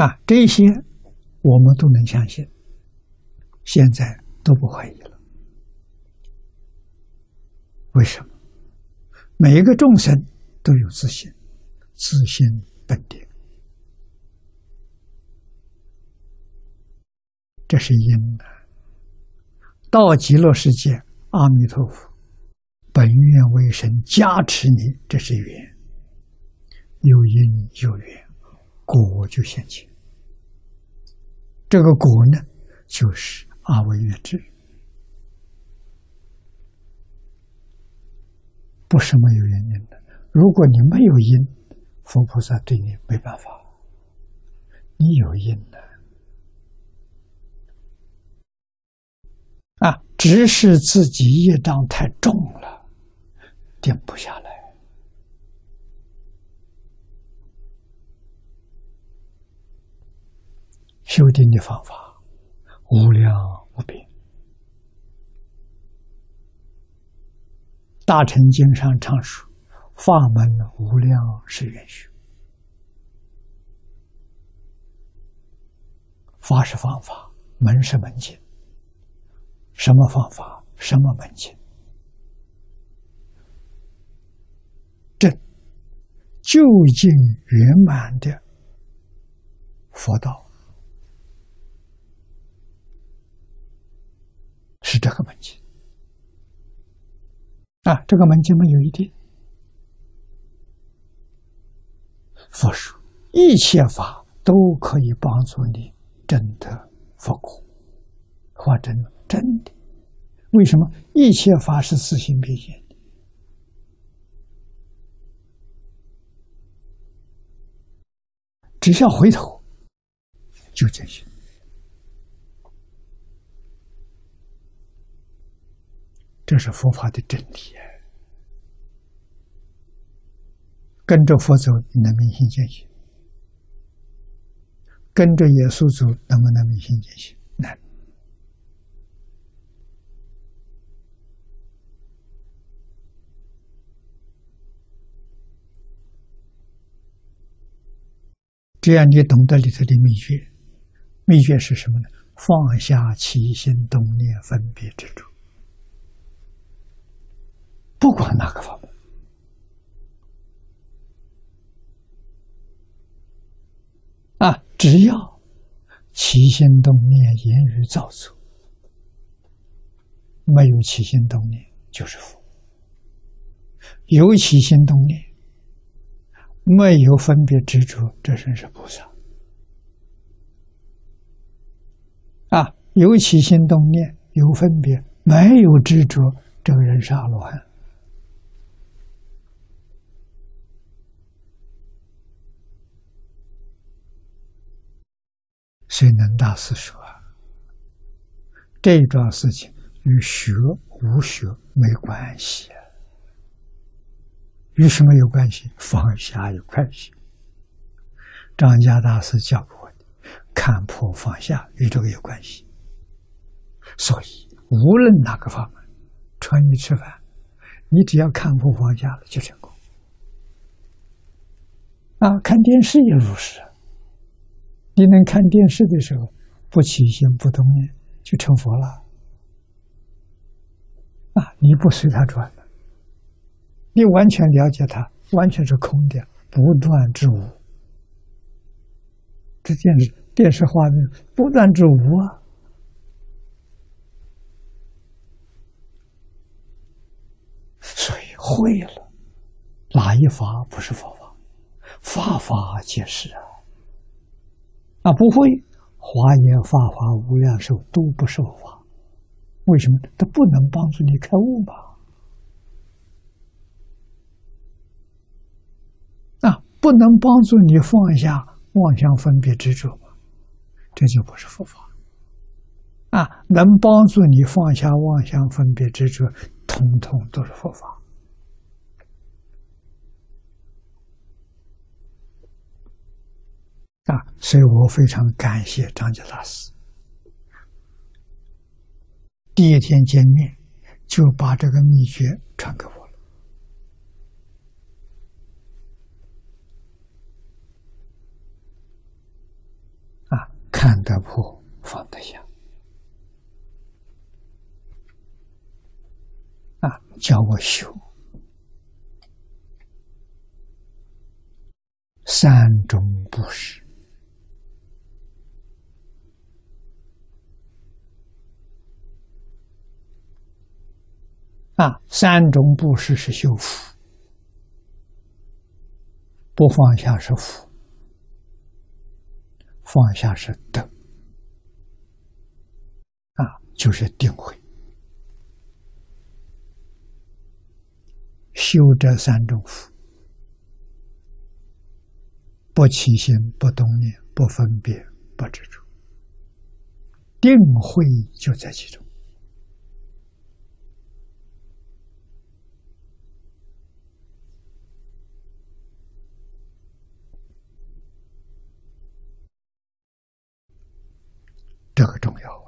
啊，这些我们都能相信，现在都不怀疑了。为什么？每一个众生都有自信，自信本定，这是因的。到极乐世界，阿弥陀佛本愿为神加持你，这是缘，有因有缘，果就现前。这个果呢，就是阿惟越智，不是没有原因的。如果你没有因，佛菩萨对你没办法；你有因的，啊，只是自己业障太重了，定不下来。修定的方法无量无边，《大乘经》上常说：“法门无量是愿修，法是方法，门是门径。什么方法？什么门径？这究竟圆满的佛道。”是这个门径啊，这个门径没有一定。佛说一切法都可以帮助你真的佛果，或真真的。为什么一切法是自性变现的？只要回头就这些。这是佛法的真理，跟着佛走，你能明心见性；跟着耶稣走，能不能明心见性？难。只要，你懂得里头的秘诀。秘诀是什么呢？放下起心动念、分别执着。不管哪个方面啊，只要起心动念、言语造作，没有起心动念就是佛；有起心动念，没有分别执着，这真是菩萨。啊，有起心动念，有分别，没有执着，这个人是阿罗汉。所以，能大师说：“这一桩事情与学无学没关系，与什么有关系？放下有关系。”张家大师教给我的，看破放下与这个有关系。所以，无论哪个方面，穿衣吃饭，你只要看破放下了，就成功。啊，看电视也如是。你能看电视的时候不起心不动念，就成佛了。啊，你不随他转了，你完全了解他，完全是空的，不断之无。这电视电视画面不断之无啊，所以会了，哪一法不是佛法？法法皆是啊。啊，不会，华严法华无量寿都不受法，为什么？它不能帮助你开悟嘛？啊，不能帮助你放下妄想分别执着嘛？这就不是佛法。啊，能帮助你放下妄想分别执着，通通都是佛法。啊，所以我非常感谢张杰大师。第一天见面，就把这个秘诀传给我了。啊看得破，放得下。啊，教我修三种布施。啊，三种布施是修福，不放下是福，放下是德，啊，就是定慧。修这三种福，不起心，不动念，不分别，不执着，定慧就在其中。这个重要。